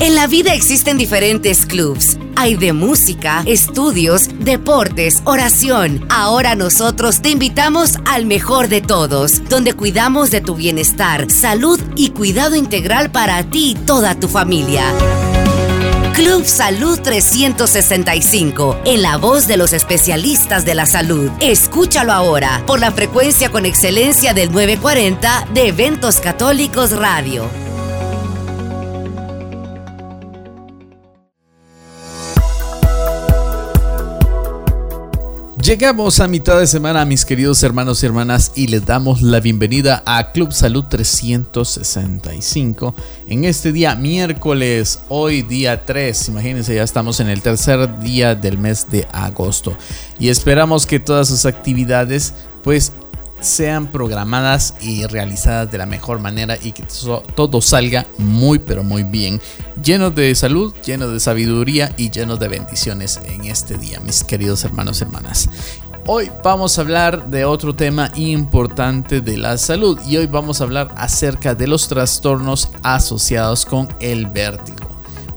En la vida existen diferentes clubs. Hay de música, estudios, deportes, oración. Ahora nosotros te invitamos al mejor de todos, donde cuidamos de tu bienestar, salud y cuidado integral para ti y toda tu familia. Club Salud 365, en la voz de los especialistas de la salud. Escúchalo ahora por la frecuencia con excelencia del 940 de Eventos Católicos Radio. Llegamos a mitad de semana, mis queridos hermanos y hermanas, y les damos la bienvenida a Club Salud 365 en este día miércoles, hoy día 3. Imagínense, ya estamos en el tercer día del mes de agosto y esperamos que todas sus actividades, pues sean programadas y realizadas de la mejor manera y que todo salga muy pero muy bien, lleno de salud, lleno de sabiduría y lleno de bendiciones en este día, mis queridos hermanos y hermanas. Hoy vamos a hablar de otro tema importante de la salud y hoy vamos a hablar acerca de los trastornos asociados con el vértigo.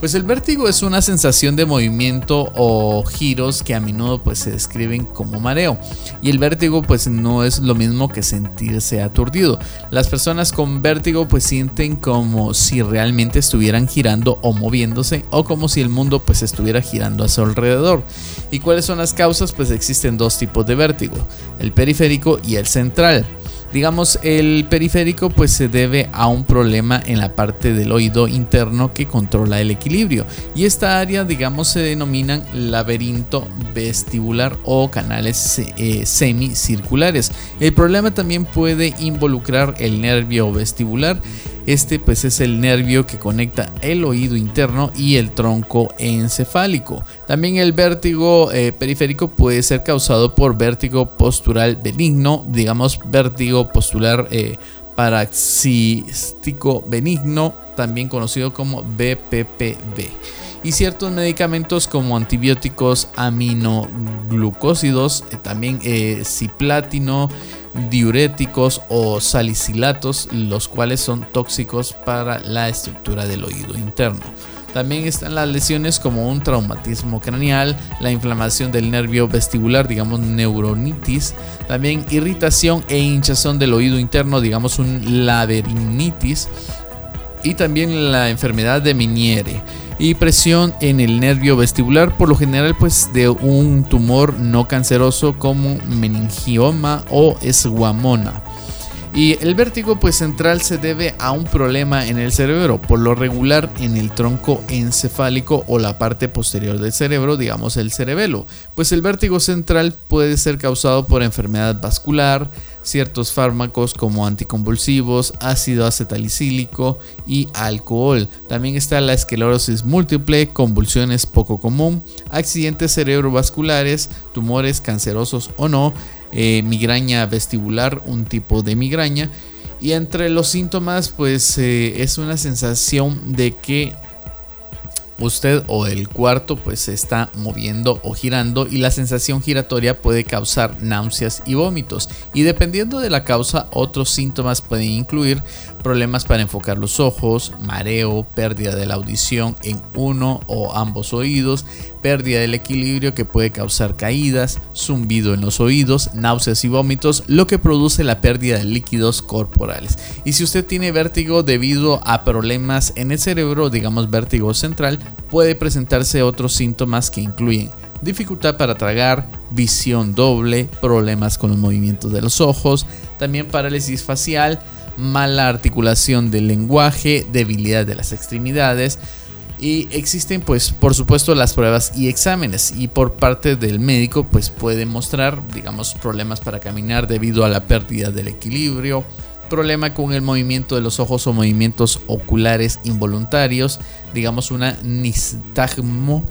Pues el vértigo es una sensación de movimiento o giros que a menudo pues se describen como mareo. Y el vértigo pues no es lo mismo que sentirse aturdido. Las personas con vértigo pues sienten como si realmente estuvieran girando o moviéndose o como si el mundo pues estuviera girando a su alrededor. ¿Y cuáles son las causas? Pues existen dos tipos de vértigo, el periférico y el central. Digamos, el periférico pues se debe a un problema en la parte del oído interno que controla el equilibrio y esta área digamos se denominan laberinto vestibular o canales eh, semicirculares. El problema también puede involucrar el nervio vestibular este pues es el nervio que conecta el oído interno y el tronco encefálico. También el vértigo eh, periférico puede ser causado por vértigo postural benigno, digamos vértigo postular eh, benigno, también conocido como BPPB y ciertos medicamentos como antibióticos aminoglucósidos, eh, también ciplatino, diuréticos o salicilatos, los cuales son tóxicos para la estructura del oído interno. También están las lesiones como un traumatismo craneal, la inflamación del nervio vestibular, digamos neuronitis, también irritación e hinchazón del oído interno, digamos un laberinitis, y también la enfermedad de Miniere y presión en el nervio vestibular, por lo general pues de un tumor no canceroso como meningioma o esguamona. Y el vértigo pues central se debe a un problema en el cerebro, por lo regular en el tronco encefálico o la parte posterior del cerebro, digamos el cerebelo. Pues el vértigo central puede ser causado por enfermedad vascular, ciertos fármacos como anticonvulsivos, ácido acetalicílico y alcohol. También está la esclerosis múltiple, convulsiones poco común, accidentes cerebrovasculares, tumores cancerosos o no, eh, migraña vestibular, un tipo de migraña. Y entre los síntomas, pues eh, es una sensación de que usted o el cuarto pues se está moviendo o girando y la sensación giratoria puede causar náuseas y vómitos. Y dependiendo de la causa otros síntomas pueden incluir problemas para enfocar los ojos, mareo, pérdida de la audición en uno o ambos oídos, pérdida del equilibrio que puede causar caídas, zumbido en los oídos, náuseas y vómitos, lo que produce la pérdida de líquidos corporales. Y si usted tiene vértigo debido a problemas en el cerebro, digamos vértigo central, puede presentarse otros síntomas que incluyen dificultad para tragar, visión doble, problemas con los movimientos de los ojos, también parálisis facial, mala articulación del lenguaje, debilidad de las extremidades. Y existen pues por supuesto las pruebas y exámenes y por parte del médico pues puede mostrar digamos problemas para caminar debido a la pérdida del equilibrio, problema con el movimiento de los ojos o movimientos oculares involuntarios, digamos una nistagmo,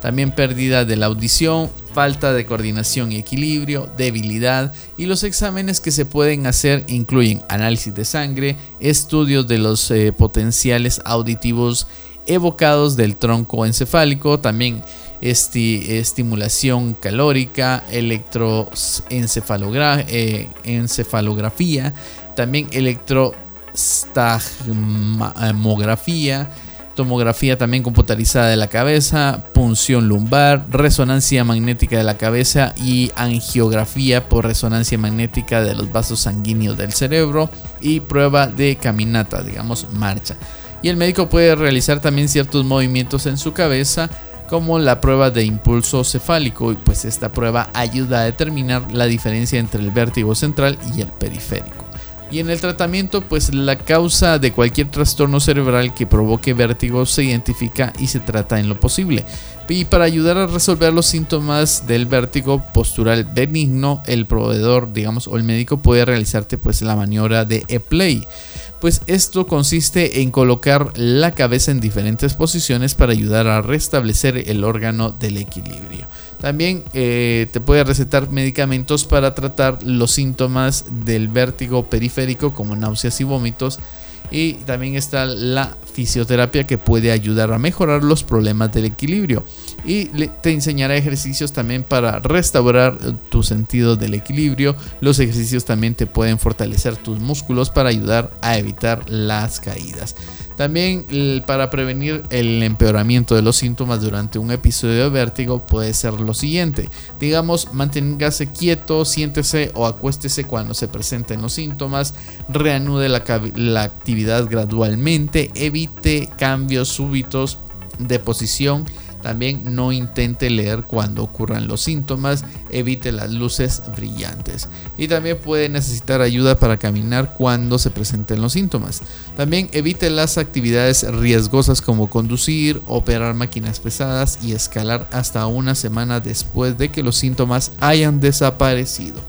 también pérdida de la audición, falta de coordinación y equilibrio, debilidad y los exámenes que se pueden hacer incluyen análisis de sangre, estudios de los eh, potenciales auditivos evocados del tronco encefálico, también estimulación calórica, electroencefalografía, eh, también electrostagmografía, tomografía también computarizada de la cabeza, punción lumbar, resonancia magnética de la cabeza y angiografía por resonancia magnética de los vasos sanguíneos del cerebro y prueba de caminata, digamos marcha. Y el médico puede realizar también ciertos movimientos en su cabeza como la prueba de impulso cefálico y pues esta prueba ayuda a determinar la diferencia entre el vértigo central y el periférico. Y en el tratamiento, pues la causa de cualquier trastorno cerebral que provoque vértigo se identifica y se trata en lo posible. Y para ayudar a resolver los síntomas del vértigo postural benigno, el proveedor, digamos, o el médico puede realizarte pues la maniobra de E-Play. Pues esto consiste en colocar la cabeza en diferentes posiciones para ayudar a restablecer el órgano del equilibrio. También eh, te puede recetar medicamentos para tratar los síntomas del vértigo periférico como náuseas y vómitos. Y también está la fisioterapia que puede ayudar a mejorar los problemas del equilibrio. Y te enseñará ejercicios también para restaurar tu sentido del equilibrio. Los ejercicios también te pueden fortalecer tus músculos para ayudar a evitar las caídas. También para prevenir el empeoramiento de los síntomas durante un episodio de vértigo puede ser lo siguiente. Digamos, manténgase quieto, siéntese o acuéstese cuando se presenten los síntomas, reanude la, la actividad gradualmente, evite cambios súbitos de posición también no intente leer cuando ocurran los síntomas, evite las luces brillantes. Y también puede necesitar ayuda para caminar cuando se presenten los síntomas. También evite las actividades riesgosas como conducir, operar máquinas pesadas y escalar hasta una semana después de que los síntomas hayan desaparecido.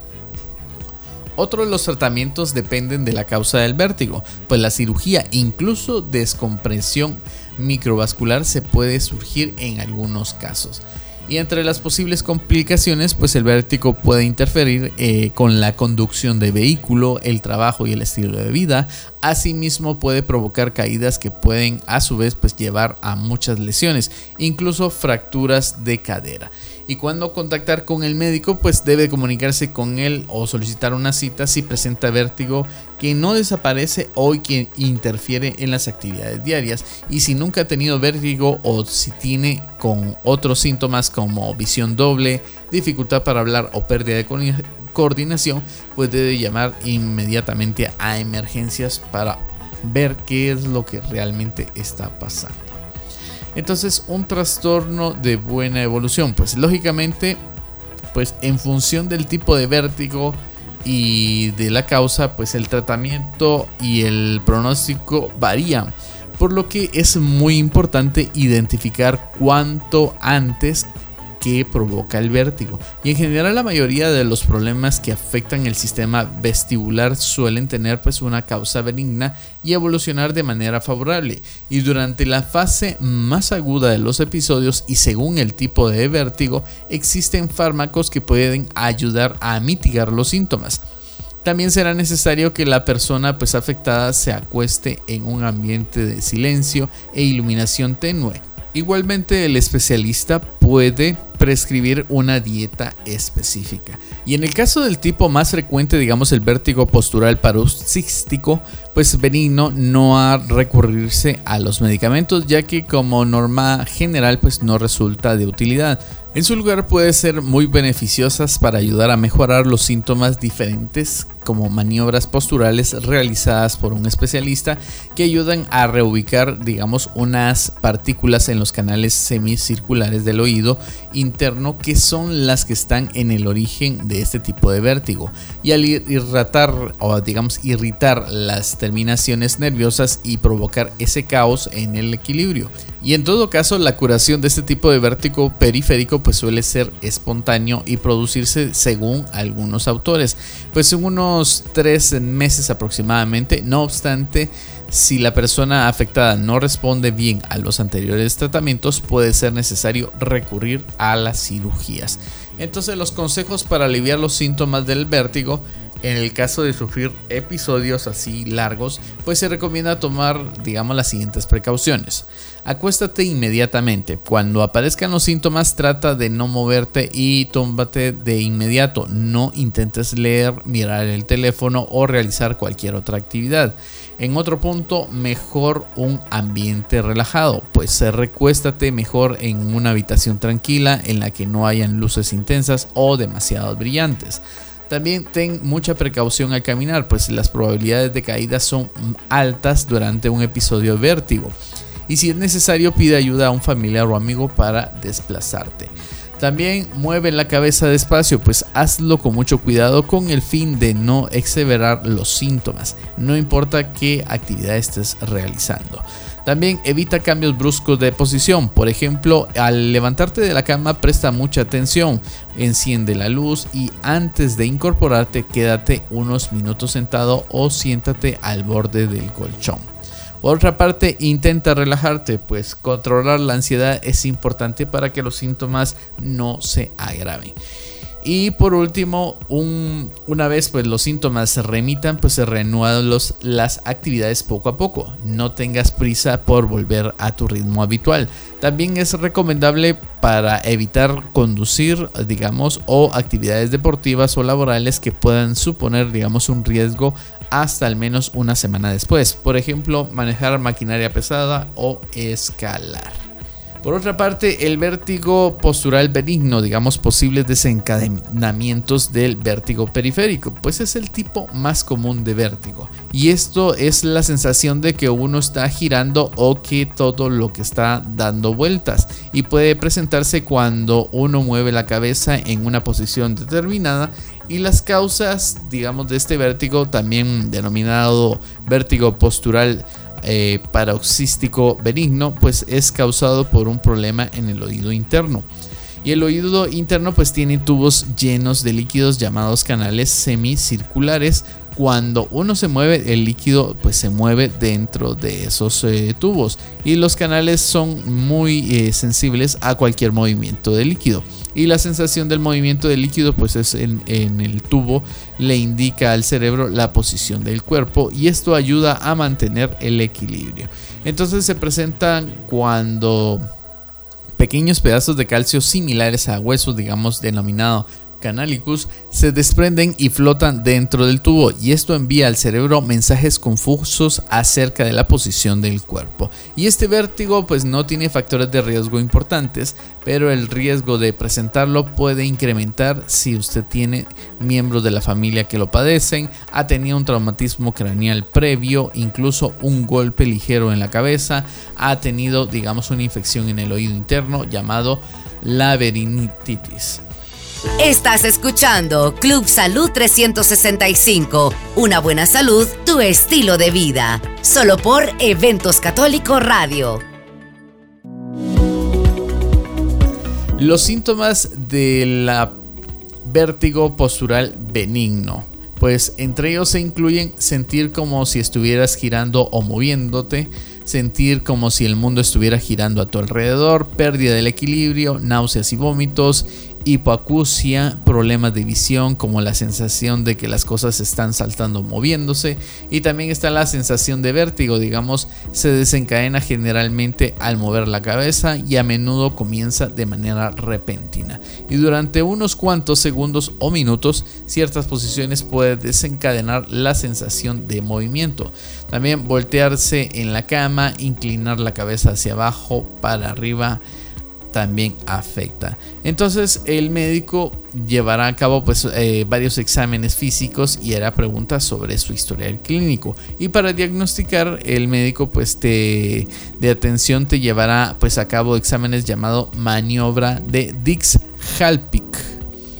Otro de los tratamientos dependen de la causa del vértigo, pues la cirugía, incluso descompresión microvascular se puede surgir en algunos casos. Y entre las posibles complicaciones, pues el vértigo puede interferir eh, con la conducción de vehículo, el trabajo y el estilo de vida. Asimismo puede provocar caídas que pueden a su vez pues llevar a muchas lesiones, incluso fracturas de cadera. Y cuando contactar con el médico pues debe comunicarse con él o solicitar una cita si presenta vértigo que no desaparece o que interfiere en las actividades diarias. Y si nunca ha tenido vértigo o si tiene con otros síntomas como visión doble, dificultad para hablar o pérdida de coordinación pues debe llamar inmediatamente a emergencias para ver qué es lo que realmente está pasando. Entonces, un trastorno de buena evolución, pues lógicamente, pues en función del tipo de vértigo y de la causa, pues el tratamiento y el pronóstico varían. Por lo que es muy importante identificar cuánto antes provoca el vértigo. Y en general la mayoría de los problemas que afectan el sistema vestibular suelen tener pues una causa benigna y evolucionar de manera favorable. Y durante la fase más aguda de los episodios y según el tipo de vértigo, existen fármacos que pueden ayudar a mitigar los síntomas. También será necesario que la persona pues afectada se acueste en un ambiente de silencio e iluminación tenue. Igualmente el especialista puede prescribir una dieta específica. Y en el caso del tipo más frecuente, digamos el vértigo postural paroxístico, pues benigno no ha recurrirse a los medicamentos ya que como norma general pues no resulta de utilidad. En su lugar puede ser muy beneficiosas para ayudar a mejorar los síntomas diferentes como maniobras posturales realizadas por un especialista que ayudan a reubicar digamos unas partículas en los canales semicirculares del oído interno que son las que están en el origen de este tipo de vértigo y al irritar o digamos irritar las terminaciones nerviosas y provocar ese caos en el equilibrio. Y en todo caso la curación de este tipo de vértigo periférico pues suele ser espontáneo y producirse según algunos autores, pues en unos tres meses aproximadamente. No obstante, si la persona afectada no responde bien a los anteriores tratamientos, puede ser necesario recurrir a las cirugías. Entonces los consejos para aliviar los síntomas del vértigo en el caso de sufrir episodios así largos, pues se recomienda tomar, digamos, las siguientes precauciones. Acuéstate inmediatamente. Cuando aparezcan los síntomas, trata de no moverte y tómbate de inmediato. No intentes leer, mirar el teléfono o realizar cualquier otra actividad. En otro punto, mejor un ambiente relajado, pues recuéstate mejor en una habitación tranquila en la que no hayan luces intensas o demasiado brillantes. También ten mucha precaución al caminar, pues las probabilidades de caída son altas durante un episodio de vértigo. Y si es necesario, pide ayuda a un familiar o amigo para desplazarte. También mueve la cabeza despacio, pues hazlo con mucho cuidado con el fin de no exagerar los síntomas, no importa qué actividad estés realizando. También evita cambios bruscos de posición, por ejemplo, al levantarte de la cama presta mucha atención, enciende la luz y antes de incorporarte quédate unos minutos sentado o siéntate al borde del colchón. Por otra parte, intenta relajarte, pues controlar la ansiedad es importante para que los síntomas no se agraven. Y por último, una vez pues los síntomas se remitan, pues se reanudan las actividades poco a poco. No tengas prisa por volver a tu ritmo habitual. También es recomendable para evitar conducir, digamos, o actividades deportivas o laborales que puedan suponer, digamos, un riesgo hasta al menos una semana después. Por ejemplo, manejar maquinaria pesada o escalar. Por otra parte, el vértigo postural benigno, digamos posibles desencadenamientos del vértigo periférico, pues es el tipo más común de vértigo. Y esto es la sensación de que uno está girando o que todo lo que está dando vueltas. Y puede presentarse cuando uno mueve la cabeza en una posición determinada y las causas, digamos, de este vértigo, también denominado vértigo postural eh, paroxístico benigno, pues es causado por un problema en el oído interno. Y el oído interno pues tiene tubos llenos de líquidos llamados canales semicirculares. Cuando uno se mueve, el líquido pues se mueve dentro de esos eh, tubos. Y los canales son muy eh, sensibles a cualquier movimiento de líquido y la sensación del movimiento del líquido pues es en, el tubo le indica al cerebro la posición del cuerpo y esto ayuda a mantener el equilibrio. Entonces se presentan cuando pequeños pedazos de calcio similares a huesos, digamos denominado canalicus se desprenden y flotan dentro del tubo y esto envía al cerebro mensajes confusos acerca de la posición del cuerpo. Y este vértigo pues no tiene factores de riesgo importantes, pero el riesgo de presentarlo puede incrementar si usted tiene miembros de la familia que lo padecen, ha tenido un traumatismo craneal previo, incluso un golpe ligero en la cabeza, ha tenido digamos una infección en el oído interno llamado laberintitis. Estás escuchando Club Salud 365, una buena salud, tu estilo de vida, solo por Eventos Católico Radio. Los síntomas del vértigo postural benigno. Pues entre ellos se incluyen sentir como si estuvieras girando o moviéndote, sentir como si el mundo estuviera girando a tu alrededor, pérdida del equilibrio, náuseas y vómitos, hipoacusia, problemas de visión como la sensación de que las cosas están saltando moviéndose y también está la sensación de vértigo, digamos, se desencadena generalmente al mover la cabeza y a menudo comienza de manera repentina y durante unos cuantos segundos o minutos ciertas posiciones pueden desencadenar la sensación de movimiento. También voltearse en la cama, inclinar la cabeza hacia abajo, para arriba, también afecta. Entonces el médico llevará a cabo pues, eh, varios exámenes físicos y hará preguntas sobre su historial clínico. Y para diagnosticar el médico pues, te, de atención te llevará pues, a cabo exámenes llamado maniobra de Dix-Halpic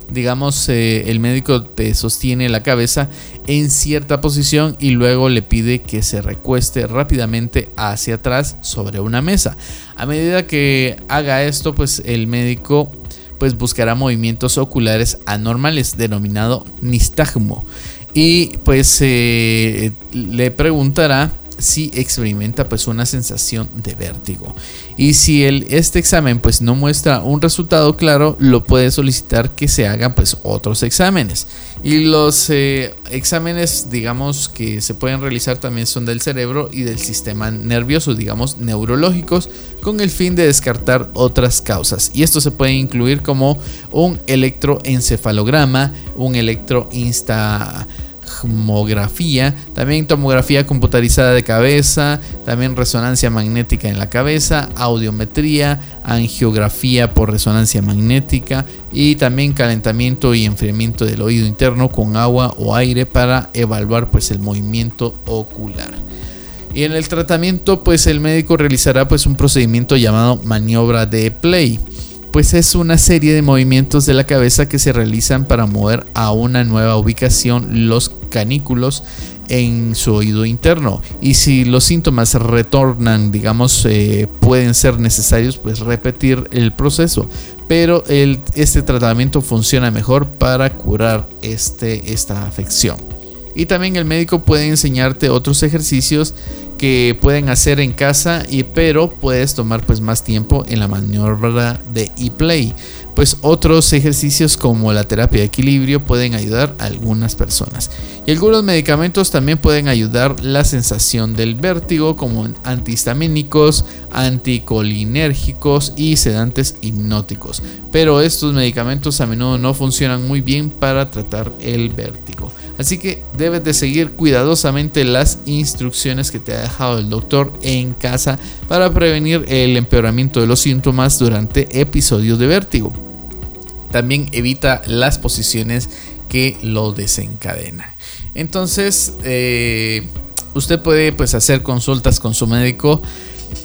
digamos, eh, el médico te sostiene la cabeza en cierta posición y luego le pide que se recueste rápidamente hacia atrás sobre una mesa. A medida que haga esto, pues el médico pues buscará movimientos oculares anormales denominado nistagmo y pues eh, le preguntará si experimenta pues una sensación de vértigo. Y si el, este examen pues no muestra un resultado claro, lo puede solicitar que se hagan pues otros exámenes. Y los eh, exámenes digamos que se pueden realizar también son del cerebro y del sistema nervioso, digamos neurológicos, con el fin de descartar otras causas. Y esto se puede incluir como un electroencefalograma, un electroinsta tomografía, también tomografía computarizada de cabeza, también resonancia magnética en la cabeza, audiometría, angiografía por resonancia magnética y también calentamiento y enfriamiento del oído interno con agua o aire para evaluar pues el movimiento ocular. Y en el tratamiento pues el médico realizará pues un procedimiento llamado maniobra de play pues es una serie de movimientos de la cabeza que se realizan para mover a una nueva ubicación los canículos en su oído interno. Y si los síntomas retornan digamos eh, pueden ser necesarios pues repetir el proceso. Pero este tratamiento funciona mejor para curar este, esta afección. Y también el médico puede enseñarte otros ejercicios que pueden hacer en casa y pero puedes tomar pues más tiempo en la maniobra de e-play pues otros ejercicios como la terapia de equilibrio pueden ayudar a algunas personas. Y algunos medicamentos también pueden ayudar la sensación del vértigo como antihistamínicos anticolinérgicos y sedantes hipnóticos. Pero estos medicamentos a menudo no funcionan muy bien para tratar el vértigo. Así que debes de seguir cuidadosamente las instrucciones que te ha dejado el doctor en casa para prevenir el empeoramiento de los síntomas durante episodios de vértigo. También evita las posiciones que lo desencadenan. Entonces, eh, usted puede pues, hacer consultas con su médico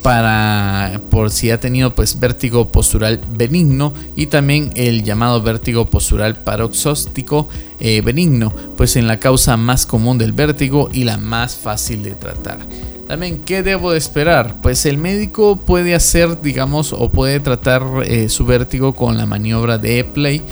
para por si ha tenido pues vértigo postural benigno y también el llamado vértigo postural paroxóstico eh, benigno, pues en la causa más común del vértigo y la más fácil de tratar. También, ¿qué debo de esperar? Pues el médico puede hacer, digamos, o puede tratar eh, su vértigo con la maniobra de E-Play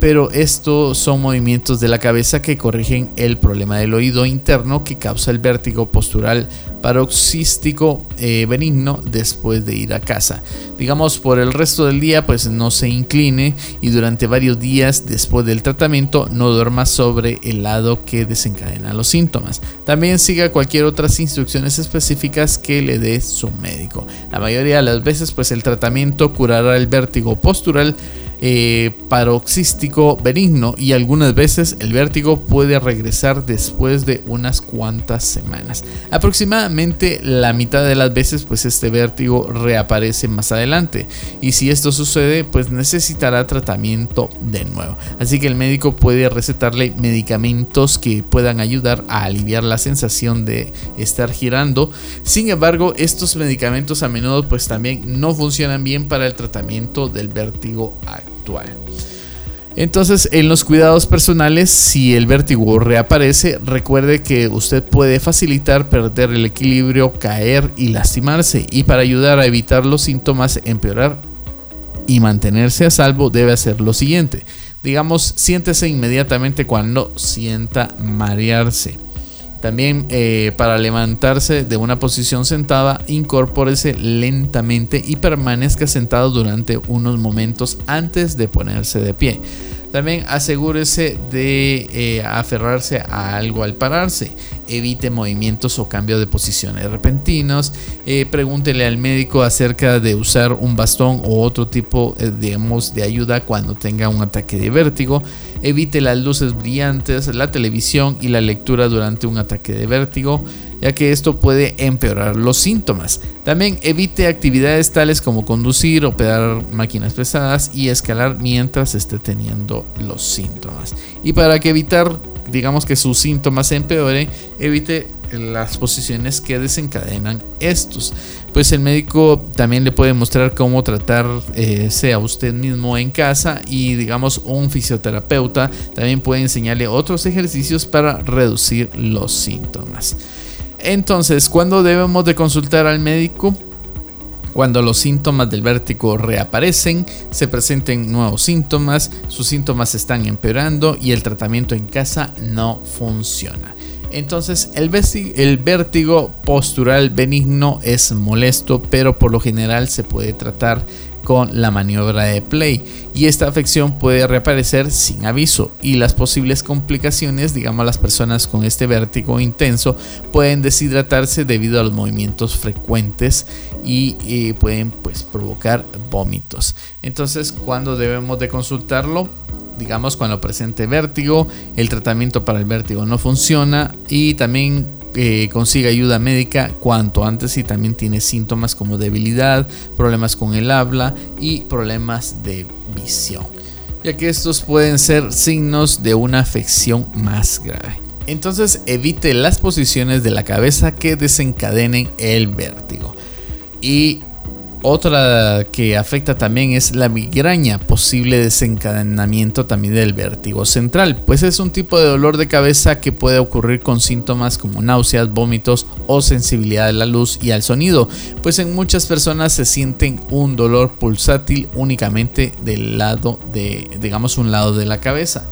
pero estos son movimientos de la cabeza que corrigen el problema del oído interno que causa el vértigo postural paroxístico eh, benigno después de ir a casa. Digamos, por el resto del día, pues no se incline y durante varios días después del tratamiento no duerma sobre el lado que desencadena los síntomas. También siga cualquier otras instrucciones específicas que le dé su médico. La mayoría de las veces, pues el tratamiento curará el vértigo postural eh, paroxístico benigno y algunas veces el vértigo puede regresar después de unas cuantas semanas. Aproximadamente la mitad de las veces pues este vértigo reaparece más adelante y si esto sucede pues necesitará tratamiento de nuevo. Así que el médico puede recetarle medicamentos que puedan ayudar a aliviar la sensación de estar girando. Sin embargo, estos medicamentos a menudo pues también no funcionan bien para el tratamiento del vértigo entonces, en los cuidados personales, si el vértigo reaparece, recuerde que usted puede facilitar perder el equilibrio, caer y lastimarse. Y para ayudar a evitar los síntomas empeorar y mantenerse a salvo, debe hacer lo siguiente. Digamos, siéntese inmediatamente cuando sienta marearse. También eh, para levantarse de una posición sentada, incorpórese lentamente y permanezca sentado durante unos momentos antes de ponerse de pie. También asegúrese de eh, aferrarse a algo al pararse. Evite movimientos o cambio de posiciones repentinos. Eh, pregúntele al médico acerca de usar un bastón o otro tipo de ayuda cuando tenga un ataque de vértigo. Evite las luces brillantes, la televisión y la lectura durante un ataque de vértigo, ya que esto puede empeorar los síntomas. También evite actividades tales como conducir, operar máquinas pesadas y escalar mientras esté teniendo los síntomas. Y para que evitar, digamos que sus síntomas empeoren, evite las posiciones que desencadenan estos. Pues el médico también le puede mostrar cómo tratar eh, sea usted mismo en casa y digamos un fisioterapeuta también puede enseñarle otros ejercicios para reducir los síntomas. Entonces, ¿cuándo debemos de consultar al médico? Cuando los síntomas del vértigo reaparecen, se presenten nuevos síntomas, sus síntomas están empeorando y el tratamiento en casa no funciona. Entonces el, vértigo postural benigno es molesto, pero por lo general se puede tratar con la maniobra de play y esta afección puede reaparecer sin aviso y las posibles complicaciones, digamos las personas con este vértigo intenso pueden deshidratarse debido a los movimientos frecuentes y eh, pueden pues provocar vómitos. Entonces, ¿cuándo debemos de consultarlo? digamos cuando presente vértigo, el tratamiento para el vértigo no funciona y también eh, consiga ayuda médica cuanto antes si también tiene síntomas como debilidad, problemas con el habla y problemas de visión, ya que estos pueden ser signos de una afección más grave. Entonces evite las posiciones de la cabeza que desencadenen el vértigo. Y otra que afecta también es la migraña, posible desencadenamiento también del vértigo central, pues es un tipo de dolor de cabeza que puede ocurrir con síntomas como náuseas, vómitos o sensibilidad a la luz y al sonido, pues en muchas personas se sienten un dolor pulsátil únicamente del lado de, digamos, un lado de la cabeza.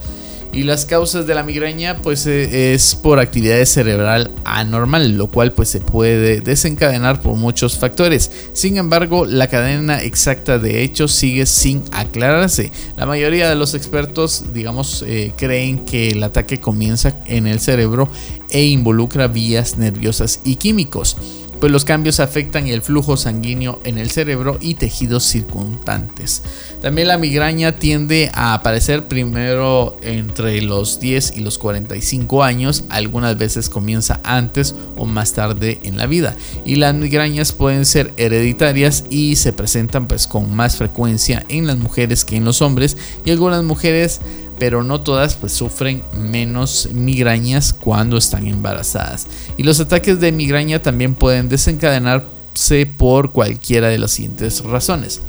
Y las causas de la migraña pues eh, es por actividad cerebral anormal, lo cual pues se puede desencadenar por muchos factores. Sin embargo, la cadena exacta de hechos sigue sin aclararse. La mayoría de los expertos, digamos, eh, creen que el ataque comienza en el cerebro e involucra vías nerviosas y químicos pues los cambios afectan el flujo sanguíneo en el cerebro y tejidos circundantes. También la migraña tiende a aparecer primero entre los 10 y los 45 años, algunas veces comienza antes o más tarde en la vida. Y las migrañas pueden ser hereditarias y se presentan pues con más frecuencia en las mujeres que en los hombres y algunas mujeres pero no todas pues sufren menos migrañas cuando están embarazadas. Y los ataques de migraña también pueden desencadenarse por cualquiera de las siguientes razones.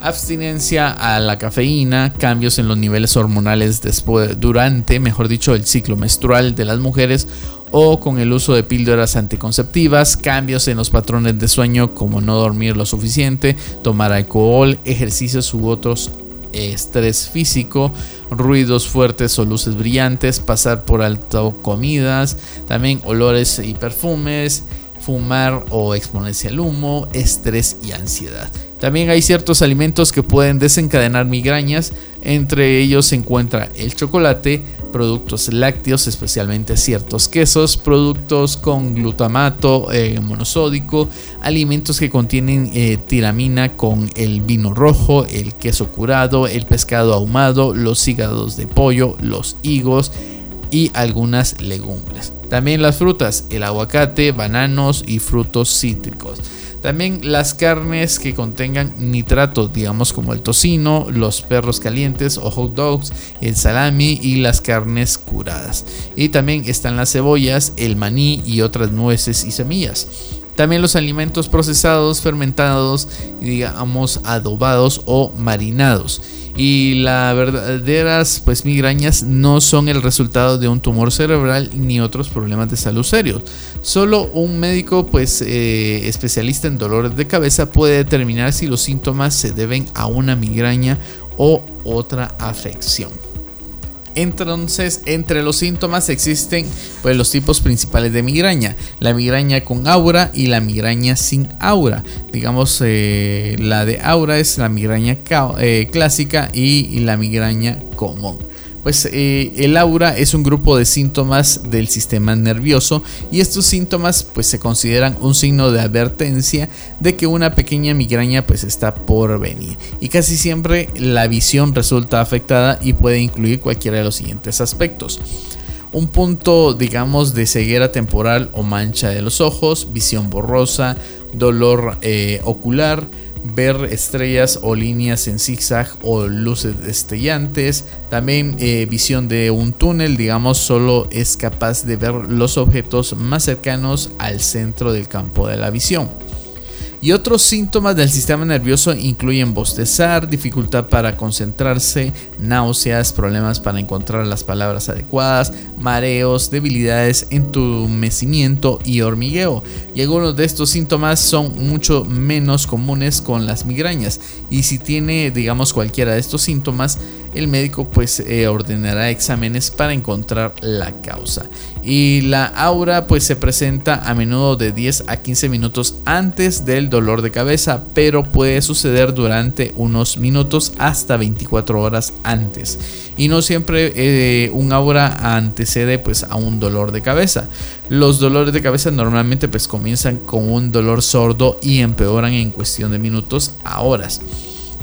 Abstinencia a la cafeína, cambios en los niveles hormonales después, durante, mejor dicho, el ciclo menstrual de las mujeres o con el uso de píldoras anticonceptivas, cambios en los patrones de sueño como no dormir lo suficiente, tomar alcohol, ejercicios u otros estrés físico, ruidos fuertes o luces brillantes, pasar por alto comidas, también olores y perfumes, fumar o exponerse al humo, estrés y ansiedad. También hay ciertos alimentos que pueden desencadenar migrañas, entre ellos se encuentra el chocolate, productos lácteos, especialmente ciertos quesos, productos con glutamato eh, monosódico, alimentos que contienen eh, tiramina con el vino rojo, el queso curado, el pescado ahumado, los hígados de pollo, los higos y algunas legumbres. También las frutas, el aguacate, bananos y frutos cítricos. También las carnes que contengan nitratos, digamos como el tocino, los perros calientes o hot dogs, el salami y las carnes curadas. Y también están las cebollas, el maní y otras nueces y semillas. También los alimentos procesados, fermentados, digamos adobados o marinados y las verdaderas pues migrañas no son el resultado de un tumor cerebral ni otros problemas de salud serios. Solo un médico pues eh, especialista en dolores de cabeza puede determinar si los síntomas se deben a una migraña o otra afección. Entonces, entre los síntomas existen pues, los tipos principales de migraña. La migraña con aura y la migraña sin aura. Digamos, eh, la de aura es la migraña eh, clásica y la migraña común pues eh, el aura es un grupo de síntomas del sistema nervioso y estos síntomas pues se consideran un signo de advertencia de que una pequeña migraña pues está por venir. Y casi siempre la visión resulta afectada y puede incluir cualquiera de los siguientes aspectos. Un punto digamos de ceguera temporal o mancha de los ojos, visión borrosa, dolor eh, ocular, ver estrellas o líneas en zigzag o luces destellantes. También eh, visión de un túnel, digamos, solo es capaz de ver los objetos más cercanos al centro del campo de la visión. Y otros síntomas del sistema nervioso incluyen bostezar, dificultad para concentrarse, náuseas, problemas para encontrar las palabras adecuadas, mareos, debilidades, entumecimiento y hormigueo. Y algunos de estos síntomas son mucho menos comunes con las migrañas. Y si tiene, digamos, cualquiera de estos síntomas, el médico pues eh, ordenará exámenes para encontrar la causa. Y la aura pues se presenta a menudo de 10 a 15 minutos antes del dolor de cabeza, pero puede suceder durante unos minutos hasta 24 horas antes. Y no siempre eh, un aura antecede pues a un dolor de cabeza. Los dolores de cabeza normalmente pues comienzan con un dolor sordo y empeoran en cuestión de minutos a horas.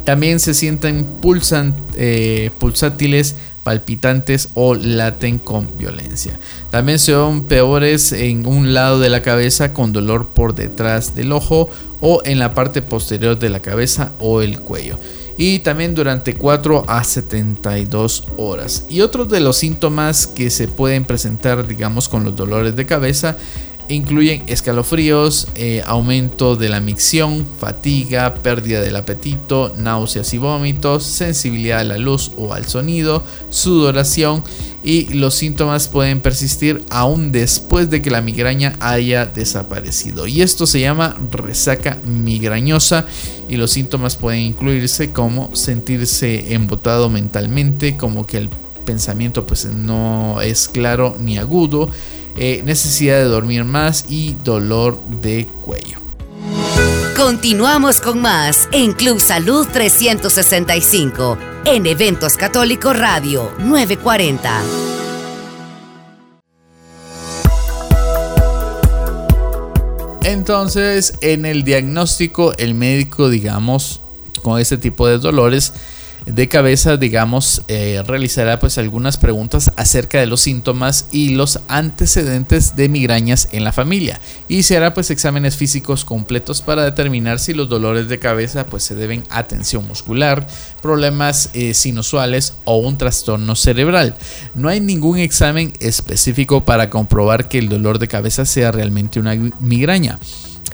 También se sienten pulsan, eh, pulsátiles palpitantes o laten con violencia. También son peores en un lado de la cabeza con dolor por detrás del ojo o en la parte posterior de la cabeza o el cuello. Y también durante 4 a 72 horas. Y otros de los síntomas que se pueden presentar, digamos, con los dolores de cabeza incluyen escalofríos, eh, aumento de la micción, fatiga, pérdida del apetito, náuseas y vómitos, sensibilidad a la luz o al sonido, sudoración y los síntomas pueden persistir aún después de que la migraña haya desaparecido. Y esto se llama resaca migrañosa y los síntomas pueden incluirse como sentirse embotado mentalmente, como que el pensamiento pues no es claro ni agudo, eh, necesidad de dormir más y dolor de cuello. Continuamos con más en Club Salud 365 en Eventos Católicos Radio 940. Entonces, en el diagnóstico, el médico, digamos, con este tipo de dolores, de cabeza, digamos, eh, realizará pues algunas preguntas acerca de los síntomas y los antecedentes de migrañas en la familia y se hará pues exámenes físicos completos para determinar si los dolores de cabeza pues se deben a tensión muscular, problemas eh, sinusuales o un trastorno cerebral. No hay ningún examen específico para comprobar que el dolor de cabeza sea realmente una migraña.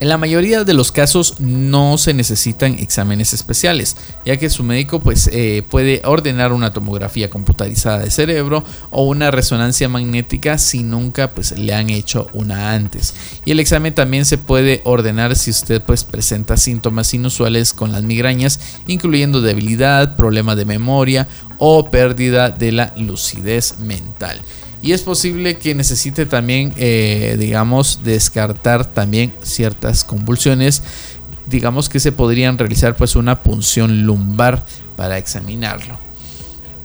En la mayoría de los casos no se necesitan exámenes especiales, ya que su médico pues, eh, puede ordenar una tomografía computarizada de cerebro o una resonancia magnética si nunca pues, le han hecho una antes. Y el examen también se puede ordenar si usted pues, presenta síntomas inusuales con las migrañas, incluyendo debilidad, problema de memoria o pérdida de la lucidez mental y es posible que necesite también, eh, digamos, descartar también ciertas convulsiones, digamos que se podrían realizar pues una punción lumbar para examinarlo.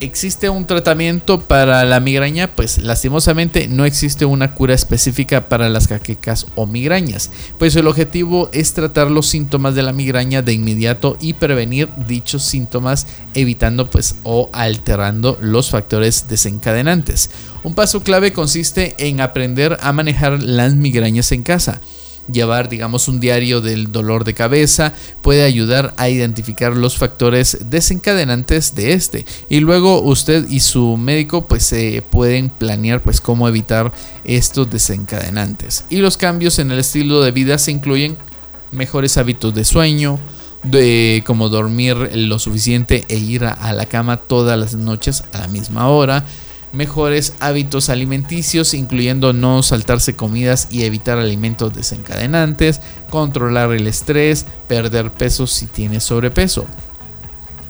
¿Existe un tratamiento para la migraña? Pues lastimosamente no existe una cura específica para las jaquecas o migrañas, pues el objetivo es tratar los síntomas de la migraña de inmediato y prevenir dichos síntomas evitando pues o alterando los factores desencadenantes. Un paso clave consiste en aprender a manejar las migrañas en casa llevar, digamos, un diario del dolor de cabeza puede ayudar a identificar los factores desencadenantes de este. Y luego usted y su médico pues se pueden planear pues cómo evitar estos desencadenantes. Y los cambios en el estilo de vida se incluyen mejores hábitos de sueño, de como dormir lo suficiente e ir a la cama todas las noches a la misma hora, mejores hábitos alimenticios, incluyendo no saltarse comidas y evitar alimentos desencadenantes, controlar el estrés, perder peso si tiene sobrepeso.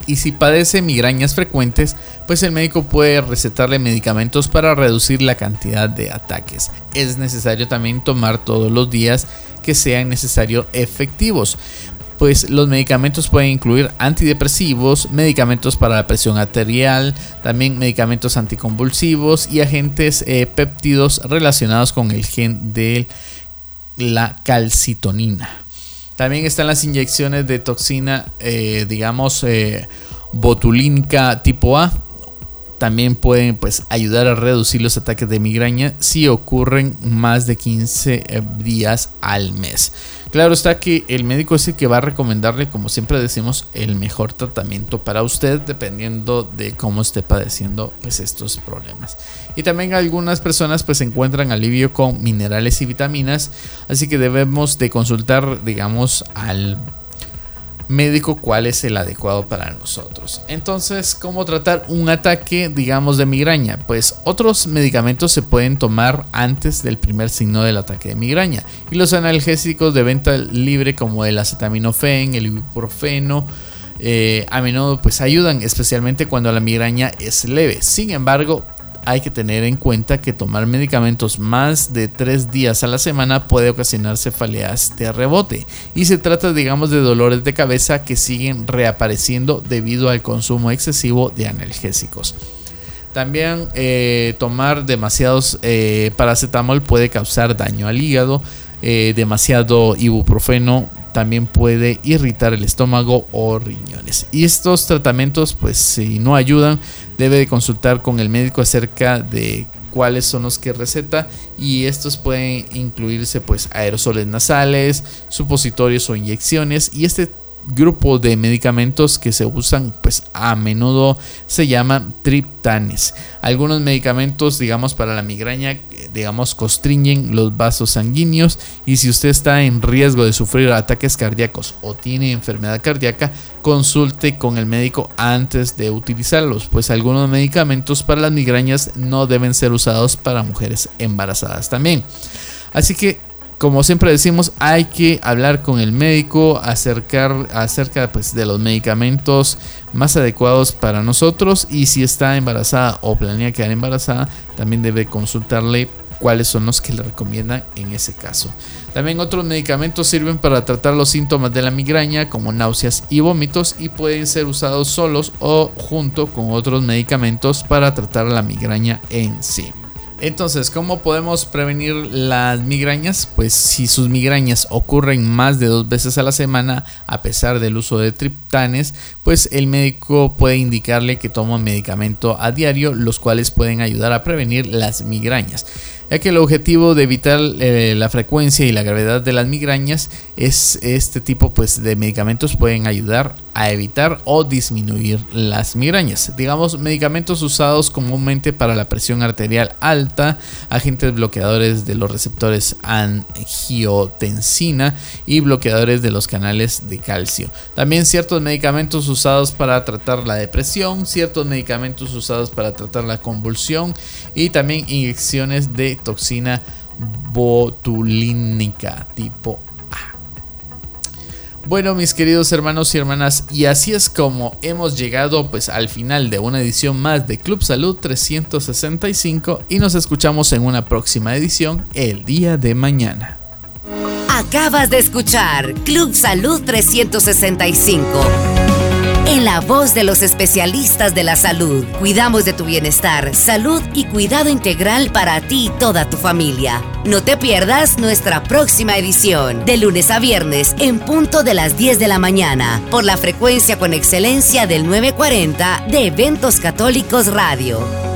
Y si padece migrañas frecuentes, pues el médico puede recetarle medicamentos para reducir la cantidad de ataques. Es necesario también tomar todos los días que sean necesarios efectivos pues los medicamentos pueden incluir antidepresivos, medicamentos para la presión arterial, también medicamentos anticonvulsivos y agentes eh, péptidos relacionados con el gen de la calcitonina. También están las inyecciones de toxina, eh, digamos, eh, botulínica tipo A. También pueden pues, ayudar a reducir los ataques de migraña si ocurren más de 15 días al mes. Claro está que el médico es el que va a recomendarle, como siempre decimos, el mejor tratamiento para usted dependiendo de cómo esté padeciendo pues, estos problemas. Y también algunas personas pues encuentran alivio con minerales y vitaminas, así que debemos de consultar, digamos, al médico cuál es el adecuado para nosotros. Entonces, ¿cómo tratar un ataque, digamos, de migraña? Pues otros medicamentos se pueden tomar antes del primer signo del ataque de migraña. Y los analgésicos de venta libre como el acetaminofén, el ibuprofeno, eh, a menudo pues ayudan, especialmente cuando la migraña es leve. Sin embargo, hay que tener en cuenta que tomar medicamentos más de tres días a la semana puede ocasionar cefaleas de rebote y se trata digamos de dolores de cabeza que siguen reapareciendo debido al consumo excesivo de analgésicos. También eh, tomar demasiados eh, paracetamol puede causar daño al hígado, eh, demasiado ibuprofeno también puede irritar el estómago o riñones. Y estos tratamientos, pues si no ayudan, debe de consultar con el médico acerca de cuáles son los que receta y estos pueden incluirse pues aerosoles nasales, supositorios o inyecciones y este grupo de medicamentos que se usan pues a menudo se llaman triptanes. Algunos medicamentos digamos para la migraña digamos constriñen los vasos sanguíneos y si usted está en riesgo de sufrir ataques cardíacos o tiene enfermedad cardíaca consulte con el médico antes de utilizarlos pues algunos medicamentos para las migrañas no deben ser usados para mujeres embarazadas también. Así que como siempre decimos, hay que hablar con el médico acerca pues, de los medicamentos más adecuados para nosotros y si está embarazada o planea quedar embarazada, también debe consultarle cuáles son los que le recomiendan en ese caso. También otros medicamentos sirven para tratar los síntomas de la migraña como náuseas y vómitos y pueden ser usados solos o junto con otros medicamentos para tratar la migraña en sí. Entonces, ¿cómo podemos prevenir las migrañas? Pues si sus migrañas ocurren más de dos veces a la semana, a pesar del uso de triptanes, pues el médico puede indicarle que toma medicamento a diario, los cuales pueden ayudar a prevenir las migrañas ya que el objetivo de evitar eh, la frecuencia y la gravedad de las migrañas es este tipo pues, de medicamentos pueden ayudar a evitar o disminuir las migrañas. Digamos, medicamentos usados comúnmente para la presión arterial alta, agentes bloqueadores de los receptores angiotensina y bloqueadores de los canales de calcio. También ciertos medicamentos usados para tratar la depresión, ciertos medicamentos usados para tratar la convulsión y también inyecciones de toxina botulínica tipo bueno, mis queridos hermanos y hermanas, y así es como hemos llegado pues al final de una edición más de Club Salud 365 y nos escuchamos en una próxima edición el día de mañana. Acabas de escuchar Club Salud 365 en la voz de los especialistas de la salud. Cuidamos de tu bienestar, salud y cuidado integral para ti y toda tu familia. No te pierdas nuestra próxima edición, de lunes a viernes, en punto de las 10 de la mañana, por la frecuencia con excelencia del 940 de Eventos Católicos Radio.